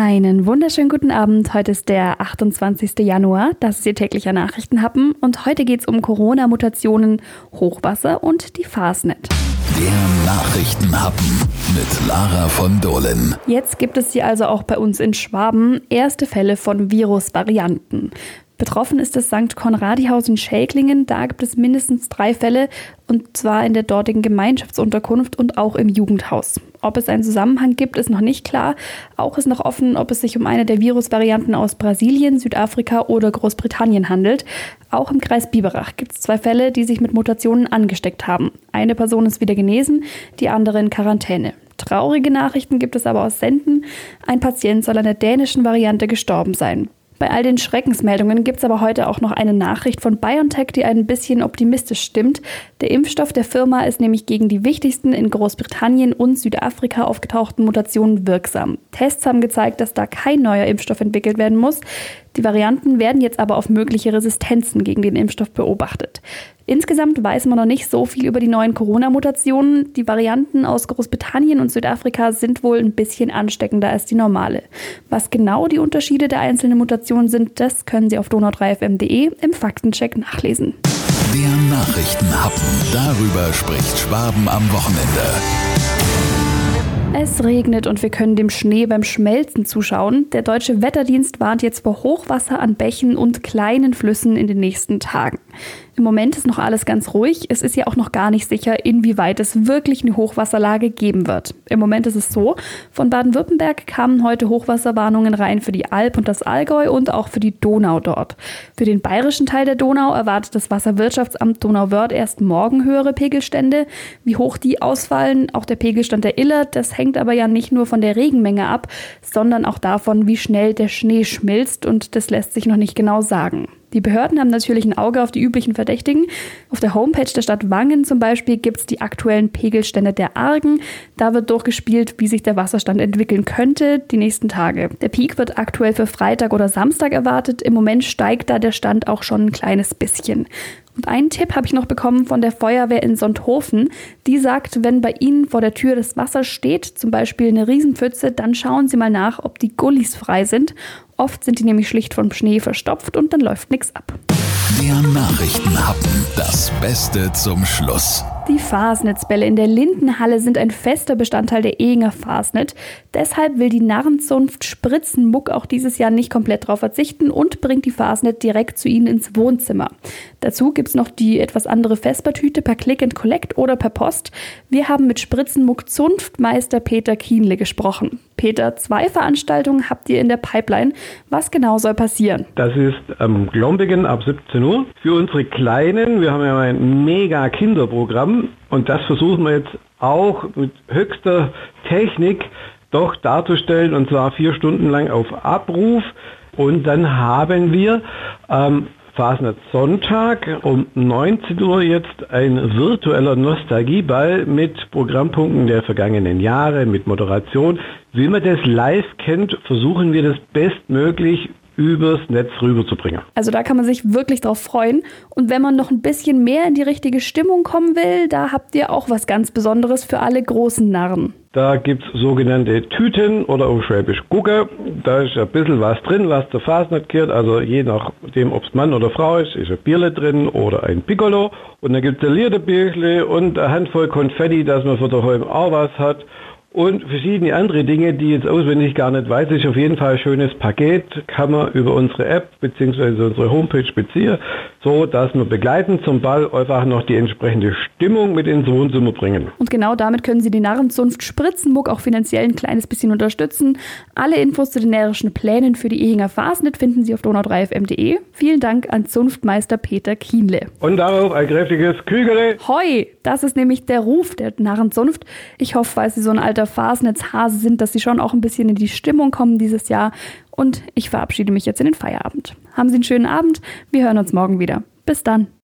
Einen wunderschönen guten Abend. Heute ist der 28. Januar. Das ist Ihr täglicher Nachrichtenhappen. Und heute geht es um Corona-Mutationen, Hochwasser und die Fastnet. Der Nachrichtenhappen mit Lara von Dohlen. Jetzt gibt es hier also auch bei uns in Schwaben erste Fälle von Virusvarianten. Betroffen ist das St. Konradihaus in Schäklingen. Da gibt es mindestens drei Fälle und zwar in der dortigen Gemeinschaftsunterkunft und auch im Jugendhaus. Ob es einen Zusammenhang gibt, ist noch nicht klar. Auch ist noch offen, ob es sich um eine der Virusvarianten aus Brasilien, Südafrika oder Großbritannien handelt. Auch im Kreis Biberach gibt es zwei Fälle, die sich mit Mutationen angesteckt haben. Eine Person ist wieder genesen, die andere in Quarantäne. Traurige Nachrichten gibt es aber aus Senden. Ein Patient soll an der dänischen Variante gestorben sein. Bei all den Schreckensmeldungen gibt es aber heute auch noch eine Nachricht von BioNTech, die ein bisschen optimistisch stimmt. Der Impfstoff der Firma ist nämlich gegen die wichtigsten in Großbritannien und Südafrika aufgetauchten Mutationen wirksam. Tests haben gezeigt, dass da kein neuer Impfstoff entwickelt werden muss. Die Varianten werden jetzt aber auf mögliche Resistenzen gegen den Impfstoff beobachtet. Insgesamt weiß man noch nicht so viel über die neuen Corona-Mutationen. Die Varianten aus Großbritannien und Südafrika sind wohl ein bisschen ansteckender als die normale. Was genau die Unterschiede der einzelnen Mutationen sind, das können Sie auf donau3fm.de im Faktencheck nachlesen. Der Nachrichtenhappen. Darüber spricht Schwaben am Wochenende. Es regnet und wir können dem Schnee beim Schmelzen zuschauen. Der deutsche Wetterdienst warnt jetzt vor Hochwasser an Bächen und kleinen Flüssen in den nächsten Tagen. Im Moment ist noch alles ganz ruhig. Es ist ja auch noch gar nicht sicher, inwieweit es wirklich eine Hochwasserlage geben wird. Im Moment ist es so, von Baden-Württemberg kamen heute Hochwasserwarnungen rein für die Alp und das Allgäu und auch für die Donau dort. Für den bayerischen Teil der Donau erwartet das Wasserwirtschaftsamt Donauwörth erst morgen höhere Pegelstände. Wie hoch die ausfallen, auch der Pegelstand der Iller, das hängt aber ja nicht nur von der Regenmenge ab, sondern auch davon, wie schnell der Schnee schmilzt und das lässt sich noch nicht genau sagen. Die Behörden haben natürlich ein Auge auf die üblichen Verdächtigen. Auf der Homepage der Stadt Wangen zum Beispiel gibt es die aktuellen Pegelstände der Argen. Da wird durchgespielt, wie sich der Wasserstand entwickeln könnte die nächsten Tage. Der Peak wird aktuell für Freitag oder Samstag erwartet. Im Moment steigt da der Stand auch schon ein kleines bisschen. Und einen Tipp habe ich noch bekommen von der Feuerwehr in Sonthofen. Die sagt, wenn bei Ihnen vor der Tür das Wasser steht, zum Beispiel eine Riesenpfütze, dann schauen Sie mal nach, ob die Gullis frei sind. Oft sind die nämlich schlicht vom Schnee verstopft und dann läuft nichts ab. Der Nachrichtenhappen. Das Beste zum Schluss. Die Fasnetzbälle in der Lindenhalle sind ein fester Bestandteil der Ehinger Fasnet. Deshalb will die Narrenzunft Spritzenmuck auch dieses Jahr nicht komplett darauf verzichten und bringt die Fasnet direkt zu Ihnen ins Wohnzimmer. Dazu gibt es noch die etwas andere Vespertüte per Click and Collect oder per Post. Wir haben mit Spritzenmuck Zunftmeister Peter Kienle gesprochen. Peter, zwei Veranstaltungen habt ihr in der Pipeline. Was genau soll passieren? Das ist am Glombigen ab 17 Uhr. Für unsere Kleinen, wir haben ja ein mega Kinderprogramm und das versuchen wir jetzt auch mit höchster Technik doch darzustellen und zwar vier Stunden lang auf Abruf. Und dann haben wir ähm, Fasnet Sonntag um 19 Uhr jetzt ein virtueller Nostalgieball mit Programmpunkten der vergangenen Jahre, mit Moderation. Wie man das live kennt, versuchen wir das bestmöglich übers Netz rüberzubringen. Also da kann man sich wirklich drauf freuen. Und wenn man noch ein bisschen mehr in die richtige Stimmung kommen will, da habt ihr auch was ganz Besonderes für alle großen Narren. Da gibt es sogenannte Tüten oder auf Schwäbisch Gucke. Da ist ein bisschen was drin, was zur Fasnet gehört. Also je nachdem, ob es Mann oder Frau ist, ist ein Bierle drin oder ein Piccolo. Und dann gibt es ein Liederbüchle und eine Handvoll Konfetti, dass man für daheim auch was hat und verschiedene andere Dinge, die jetzt auswendig gar nicht weiß. Ist auf jeden Fall ein schönes Paket, kann man über unsere App bzw. unsere Homepage beziehen, so dass wir begleiten zum Ball einfach noch die entsprechende Stimmung mit ins Wohnzimmer bringen. Und genau damit können Sie die Narrenzunft Spritzenburg auch finanziell ein kleines bisschen unterstützen. Alle Infos zu den närrischen Plänen für die Ehinger Fasnet finden Sie auf donau3fm.de. Vielen Dank an Zunftmeister Peter Kienle. Und darauf ein kräftiges Kügele. Hoi, das ist nämlich der Ruf der Narrenzunft. Ich hoffe, weil Sie so ein alter alter Fasnetzhase sind, dass sie schon auch ein bisschen in die Stimmung kommen dieses Jahr. Und ich verabschiede mich jetzt in den Feierabend. Haben Sie einen schönen Abend. Wir hören uns morgen wieder. Bis dann.